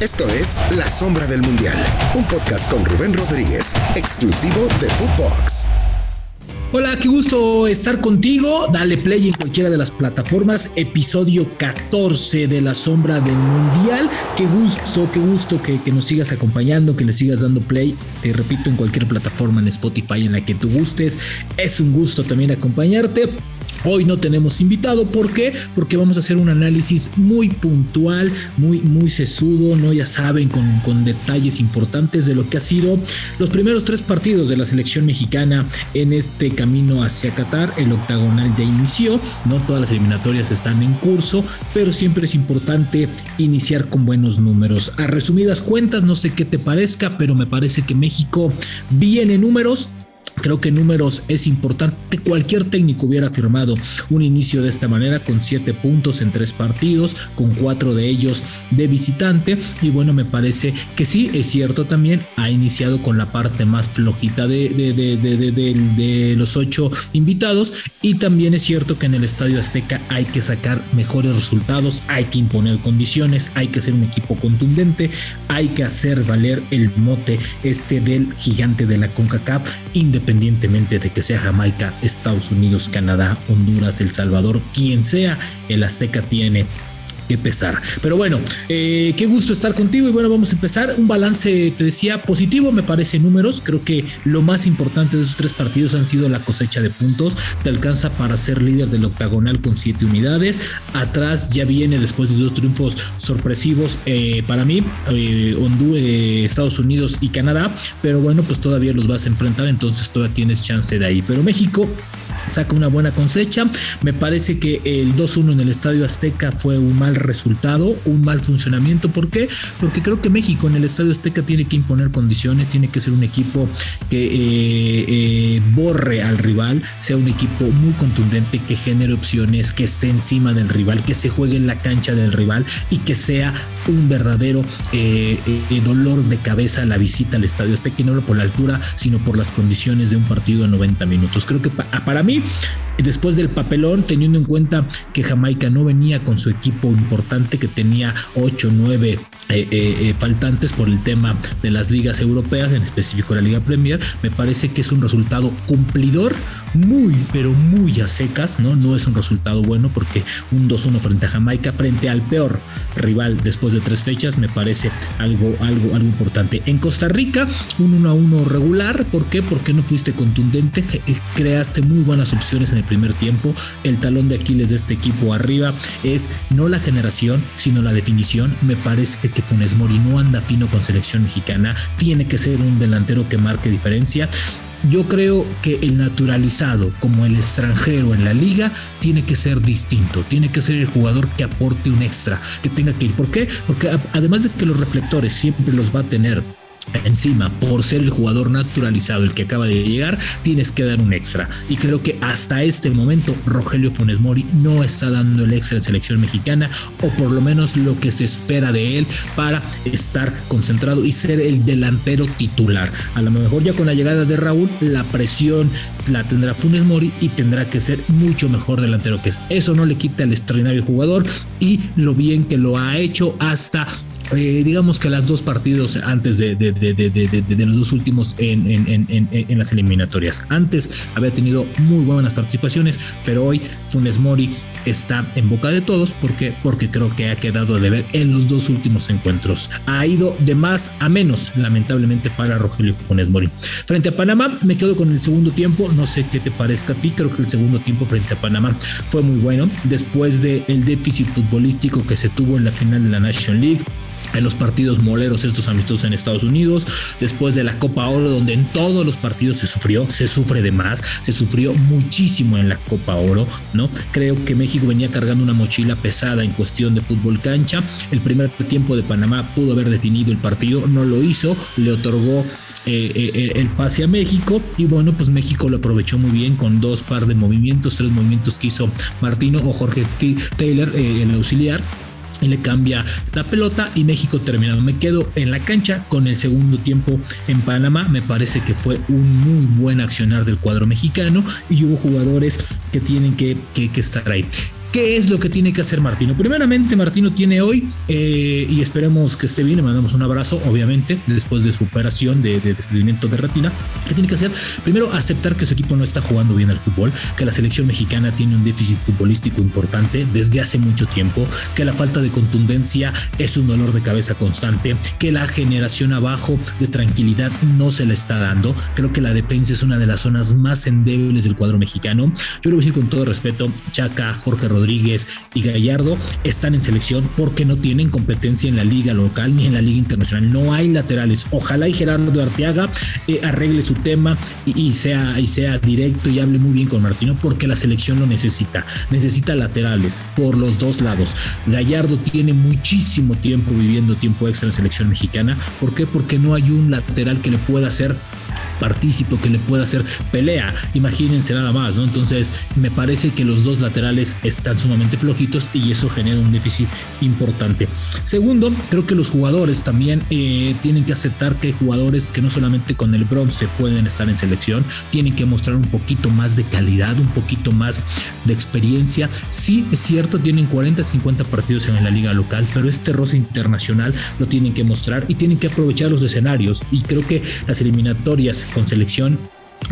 Esto es La Sombra del Mundial, un podcast con Rubén Rodríguez, exclusivo de Footbox. Hola, qué gusto estar contigo. Dale play en cualquiera de las plataformas. Episodio 14 de La Sombra del Mundial. Qué gusto, qué gusto que, que, nos sigas acompañando, que le sigas dando play. Te repito, en cualquier plataforma, en Spotify, en la que tú gustes. Es un gusto también acompañarte. Hoy no tenemos invitado, ¿por qué? Porque vamos a hacer un análisis muy puntual, muy, muy sesudo, ¿no? Ya saben, con, con detalles importantes de lo que ha sido los primeros tres partidos de la selección mexicana en este camino hacia Qatar. El octagonal ya inició, no todas las eliminatorias están en curso, pero siempre es importante iniciar con buenos números. A resumidas cuentas, no sé qué te parezca, pero me parece que México viene números Creo que números es importante. Cualquier técnico hubiera firmado un inicio de esta manera con siete puntos en tres partidos, con cuatro de ellos de visitante. Y bueno, me parece que sí, es cierto también. Ha iniciado con la parte más flojita de, de, los ocho invitados. Y también es cierto que en el Estadio Azteca hay que sacar mejores resultados, hay que imponer condiciones, hay que ser un equipo contundente, hay que hacer valer el mote este del gigante de la CONCACAF, independientemente independientemente de que sea Jamaica, Estados Unidos, Canadá, Honduras, El Salvador, quien sea, el Azteca tiene que pesar. Pero bueno, eh, qué gusto estar contigo y bueno, vamos a empezar. Un balance, te decía, positivo, me parece números. Creo que lo más importante de esos tres partidos han sido la cosecha de puntos. Te alcanza para ser líder del octagonal con siete unidades. Atrás ya viene después de dos triunfos sorpresivos eh, para mí, eh, Honduras, Estados Unidos y Canadá. Pero bueno, pues todavía los vas a enfrentar, entonces todavía tienes chance de ahí. Pero México saca una buena cosecha. Me parece que el 2-1 en el Estadio Azteca fue un mal resultado, un mal funcionamiento. ¿Por qué? Porque creo que México en el Estadio Azteca tiene que imponer condiciones, tiene que ser un equipo que eh, eh, borre al rival, sea un equipo muy contundente, que genere opciones, que esté encima del rival, que se juegue en la cancha del rival y que sea un verdadero eh, dolor de cabeza la visita al Estadio Azteca y no por la altura, sino por las condiciones de un partido de 90 minutos. Creo que para mí me. Después del papelón, teniendo en cuenta que Jamaica no venía con su equipo importante, que tenía 8, 9 eh, eh, eh, faltantes por el tema de las ligas europeas, en específico la Liga Premier, me parece que es un resultado cumplidor, muy, pero muy a secas, ¿no? No es un resultado bueno porque un 2-1 frente a Jamaica, frente al peor rival después de tres fechas, me parece algo, algo, algo importante. En Costa Rica, un 1-1 regular, ¿por qué? Porque no fuiste contundente, creaste muy buenas opciones en el primer tiempo. El talón de Aquiles de este equipo arriba es no la generación, sino la definición. Me parece que Funes Mori no anda fino con selección mexicana. Tiene que ser un delantero que marque diferencia. Yo creo que el naturalizado como el extranjero en la liga tiene que ser distinto, tiene que ser el jugador que aporte un extra, que tenga que ir. ¿Por qué? Porque además de que los reflectores siempre los va a tener encima por ser el jugador naturalizado el que acaba de llegar tienes que dar un extra. Y creo que hasta este momento Rogelio Funes Mori no está dando el extra en selección mexicana o por lo menos lo que se espera de él para estar concentrado y ser el delantero titular. A lo mejor ya con la llegada de Raúl la presión la tendrá Funes Mori y tendrá que ser mucho mejor delantero que es. Eso no le quita al extraordinario jugador y lo bien que lo ha hecho hasta eh, digamos que las dos partidos antes de, los dos últimos en, las eliminatorias. Antes había tenido muy buenas participaciones, pero hoy Funes Mori está en boca de todos porque, porque creo que ha quedado de ver en los dos últimos encuentros. Ha ido de más a menos, lamentablemente, para Rogelio Funes Mori. Frente a Panamá, me quedo con el segundo tiempo. No sé qué te parezca a ti. Creo que el segundo tiempo frente a Panamá fue muy bueno. Después del déficit futbolístico que se tuvo en la final de la National League en los partidos moleros estos amistosos en Estados Unidos, después de la Copa Oro donde en todos los partidos se sufrió, se sufre de más, se sufrió muchísimo en la Copa Oro, ¿no? Creo que México venía cargando una mochila pesada en cuestión de fútbol cancha. El primer tiempo de Panamá pudo haber definido el partido, no lo hizo, le otorgó eh, eh, el pase a México y bueno pues México lo aprovechó muy bien con dos par de movimientos tres movimientos que hizo Martino o Jorge Taylor eh, el auxiliar y le cambia la pelota y México terminado. Me quedo en la cancha con el segundo tiempo en Panamá. Me parece que fue un muy buen accionar del cuadro mexicano y hubo jugadores que tienen que, que, estar ahí. ¿Qué es lo que tiene que hacer Martino? Primeramente, Martino tiene hoy, eh, y esperemos que esté bien, le mandamos un abrazo, obviamente, después de su operación de, de de retina. ¿Qué tiene que hacer? Primero, aceptar que su equipo no está jugando bien al fútbol, que la selección mexicana tiene un déficit futbolístico importante desde hace mucho tiempo, que la falta de contundencia es un dolor de cabeza constante, que la generación abajo de tranquilidad no se la está dando. Creo que la defensa es una de las zonas más endebles del cuadro mexicano. Yo lo voy a decir con todo respeto, Chaca, Jorge Rodríguez y Gallardo están en selección porque no tienen competencia en la liga local ni en la liga internacional. No hay laterales. Ojalá y Gerardo Arteaga eh, arregle su tema y, sea, y sea directo y hable muy bien con Martino porque la selección lo necesita. Necesita laterales por los dos lados. Gallardo tiene muchísimo tiempo viviendo tiempo extra en selección mexicana. ¿Por qué? Porque no hay un lateral que le pueda hacer partícipe que le pueda hacer pelea. Imagínense nada más, ¿no? Entonces, me parece que los dos laterales están sumamente flojitos y eso genera un déficit importante. Segundo, creo que los jugadores también eh, tienen que aceptar que jugadores que no solamente con el bronce pueden estar en selección, tienen que mostrar un poquito más de calidad, un poquito más de experiencia. Sí, es cierto, tienen 40, 50 partidos en la liga local, pero este roce internacional lo tienen que mostrar y tienen que aprovechar los escenarios. Y creo que las eliminatorias con selección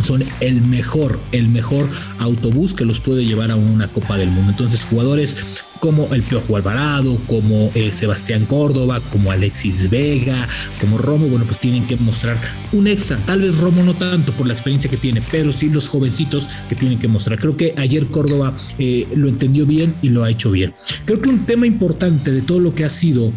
son el mejor, el mejor autobús que los puede llevar a una Copa del Mundo. Entonces, jugadores como el Piojo Alvarado, como eh, Sebastián Córdoba, como Alexis Vega, como Romo, bueno, pues tienen que mostrar un extra. Tal vez Romo no tanto por la experiencia que tiene, pero sí los jovencitos que tienen que mostrar. Creo que ayer Córdoba eh, lo entendió bien y lo ha hecho bien. Creo que un tema importante de todo lo que ha sido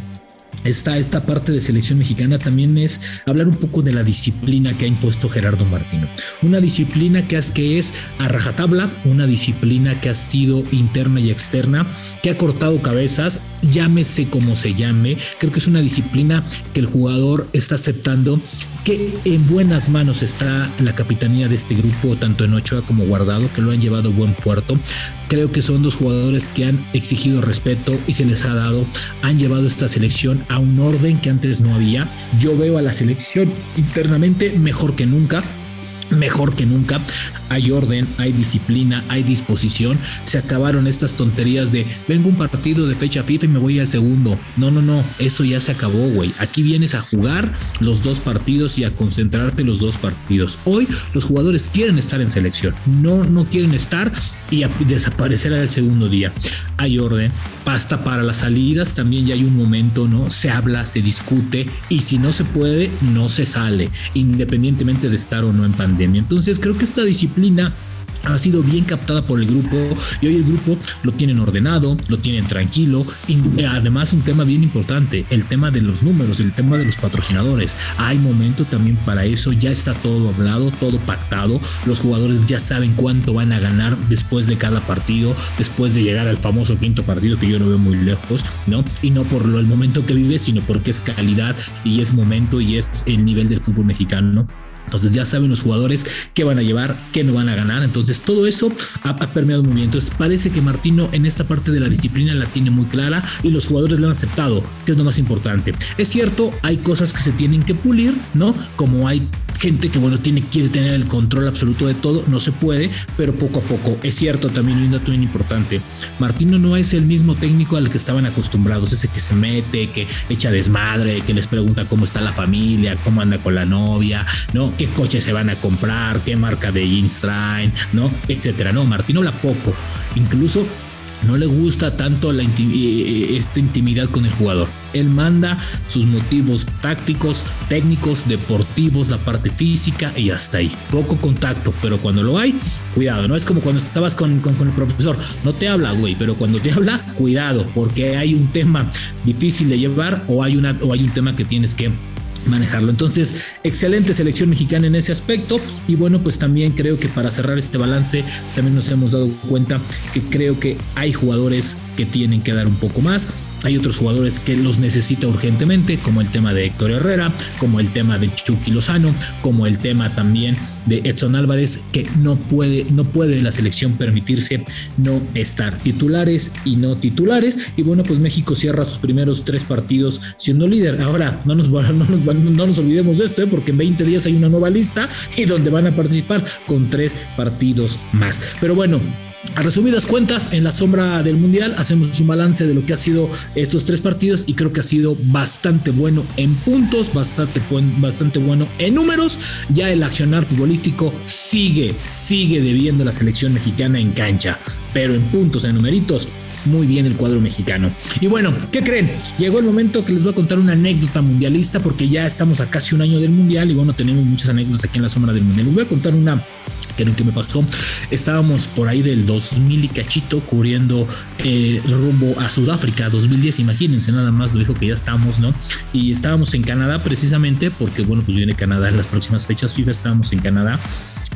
esta, esta parte de selección mexicana también es hablar un poco de la disciplina que ha impuesto Gerardo Martino. Una disciplina que es, que es a rajatabla, una disciplina que ha sido interna y externa, que ha cortado cabezas, llámese como se llame. Creo que es una disciplina que el jugador está aceptando, que en buenas manos está la capitanía de este grupo, tanto en Ochoa como Guardado, que lo han llevado a buen puerto. Creo que son dos jugadores que han exigido respeto y se les ha dado, han llevado esta selección a un orden que antes no había. Yo veo a la selección internamente mejor que nunca mejor que nunca. Hay orden, hay disciplina, hay disposición. Se acabaron estas tonterías de vengo un partido de fecha FIFA y me voy al segundo. No, no, no, eso ya se acabó, güey. Aquí vienes a jugar los dos partidos y a concentrarte los dos partidos. Hoy los jugadores quieren estar en selección, no, no quieren estar y desaparecer al segundo día. Hay orden, pasta para las salidas, también ya hay un momento, ¿no? Se habla, se discute y si no se puede, no se sale, independientemente de estar o no en pandemia. Entonces creo que esta disciplina ha sido bien captada por el grupo y hoy el grupo lo tienen ordenado, lo tienen tranquilo y además un tema bien importante, el tema de los números, el tema de los patrocinadores. Hay momento también para eso, ya está todo hablado, todo pactado, los jugadores ya saben cuánto van a ganar después de cada partido, después de llegar al famoso quinto partido que yo lo veo muy lejos, ¿no? Y no por lo, el momento que vive, sino porque es calidad y es momento y es el nivel del fútbol mexicano entonces ya saben los jugadores qué van a llevar, qué no van a ganar. Entonces todo eso ha, permeado muy bien. Entonces parece que Martino en esta parte de la disciplina la tiene muy clara y los jugadores lo han aceptado, que es lo más importante. Es cierto, hay cosas que se tienen que pulir, ¿no? Como hay gente que bueno tiene quiere tener el control absoluto de todo, no se puede, pero poco a poco. Es cierto también un dato bien importante. Martino no es el mismo técnico al que estaban acostumbrados, ese que se mete, que echa desmadre, que les pregunta cómo está la familia, cómo anda con la novia, ¿no? qué coche se van a comprar, qué marca de jeans traen, ¿no? Etcétera. No, Martino la poco. Incluso no le gusta tanto la esta intimidad con el jugador. Él manda sus motivos tácticos, técnicos, deportivos, la parte física y hasta ahí. Poco contacto, pero cuando lo hay, cuidado. No es como cuando estabas con, con, con el profesor. No te habla, güey, pero cuando te habla, cuidado, porque hay un tema difícil de llevar o hay, una, o hay un tema que tienes que manejarlo. Entonces, excelente selección mexicana en ese aspecto. Y bueno, pues también creo que para cerrar este balance, también nos hemos dado cuenta que creo que hay jugadores que tienen que dar un poco más. Hay otros jugadores que los necesita urgentemente, como el tema de Héctor Herrera, como el tema de Chucky Lozano, como el tema también de Edson Álvarez, que no puede, no puede la selección permitirse no estar titulares y no titulares. Y bueno, pues México cierra sus primeros tres partidos siendo líder. Ahora, no nos, no nos, no nos olvidemos de esto, ¿eh? porque en 20 días hay una nueva lista y donde van a participar con tres partidos más. Pero bueno, a resumidas cuentas, en la sombra del Mundial hacemos un balance de lo que ha sido estos tres partidos y creo que ha sido bastante bueno en puntos, bastante, bastante bueno en números. Ya el accionar futbolístico sigue, sigue debiendo la selección mexicana en cancha, pero en puntos, en numeritos, muy bien el cuadro mexicano. Y bueno, ¿qué creen? Llegó el momento que les voy a contar una anécdota mundialista porque ya estamos a casi un año del mundial y bueno, tenemos muchas anécdotas aquí en la sombra del mundial. Les voy a contar una que que me pasó. Estábamos por ahí del 2000 y cachito cubriendo eh, rumbo a Sudáfrica 2010. Imagínense nada más, lo dijo que ya estamos, ¿no? Y estábamos en Canadá precisamente porque, bueno, pues viene Canadá en las próximas fechas FIFA. Estábamos en Canadá.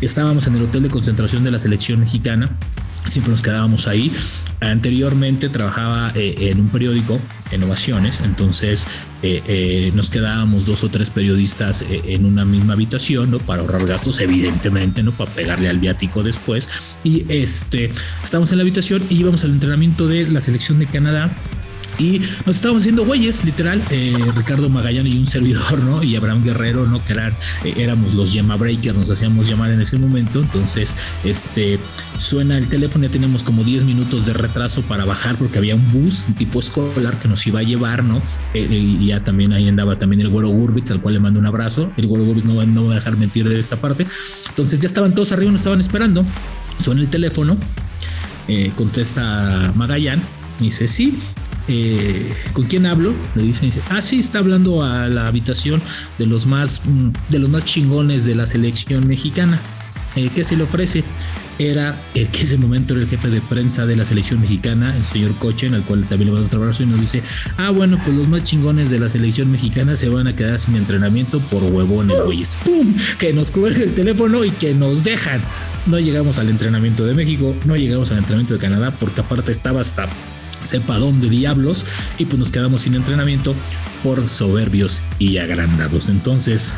Estábamos en el hotel de concentración de la selección mexicana siempre nos quedábamos ahí. Anteriormente trabajaba eh, en un periódico en Ovaciones, entonces eh, eh, nos quedábamos dos o tres periodistas en una misma habitación, ¿no? Para ahorrar gastos, evidentemente, ¿no? Para pegarle al viático después. Y este, estábamos en la habitación y íbamos al entrenamiento de la selección de Canadá y nos estábamos haciendo güeyes, literal, eh, Ricardo Magallán y un servidor, ¿no? Y Abraham Guerrero, ¿no? Que eran, eh, éramos los llama breakers, nos hacíamos llamar en ese momento. Entonces, este, suena el teléfono, ya tenemos como 10 minutos de retraso para bajar porque había un bus tipo escolar que nos iba a llevar, ¿no? Eh, y ya también ahí andaba también el güero Gurbitz, al cual le mando un abrazo. El güero Gurbitz no, no va a dejar mentir de esta parte. Entonces ya estaban todos arriba, nos estaban esperando. Suena el teléfono, contesta Magallán, dice, sí, eh, ¿con quién hablo? Le dice, dice, ah, sí, está hablando a la habitación de los más, mm, de los más chingones de la selección mexicana. Eh, ¿Qué se le ofrece? Era el que ese momento era el jefe de prensa de la selección mexicana, el señor Coche, en el cual también le mando otro abrazo y nos dice, ah, bueno, pues los más chingones de la selección mexicana se van a quedar sin entrenamiento por huevones, güeyes. ¡Pum! Que nos cuelga el teléfono y que nos dejan. No llegamos al entrenamiento de México, no llegamos al entrenamiento de Canadá, porque aparte estaba hasta sepa dónde diablos y pues nos quedamos sin entrenamiento por soberbios y agrandados. Entonces,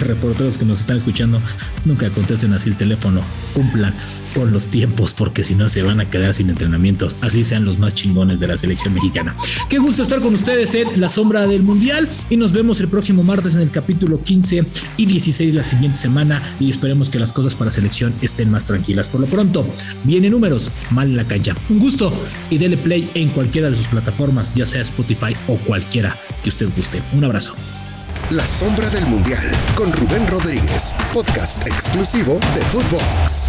reporteros que nos están escuchando, nunca contesten así el teléfono, cumplan con los tiempos porque si no se van a quedar sin entrenamientos, así sean los más chingones de la selección mexicana. Qué gusto estar con ustedes en la sombra del mundial y nos vemos el próximo martes en el capítulo 15 y 16 la siguiente semana y esperemos que las cosas para selección estén más tranquilas. Por lo pronto, viene números, mal en la cancha. Un gusto y dele play en cualquiera de sus plataformas, ya sea Spotify o cualquiera que usted guste. Un abrazo. La sombra del mundial con Rubén Rodríguez, podcast exclusivo de Footbox.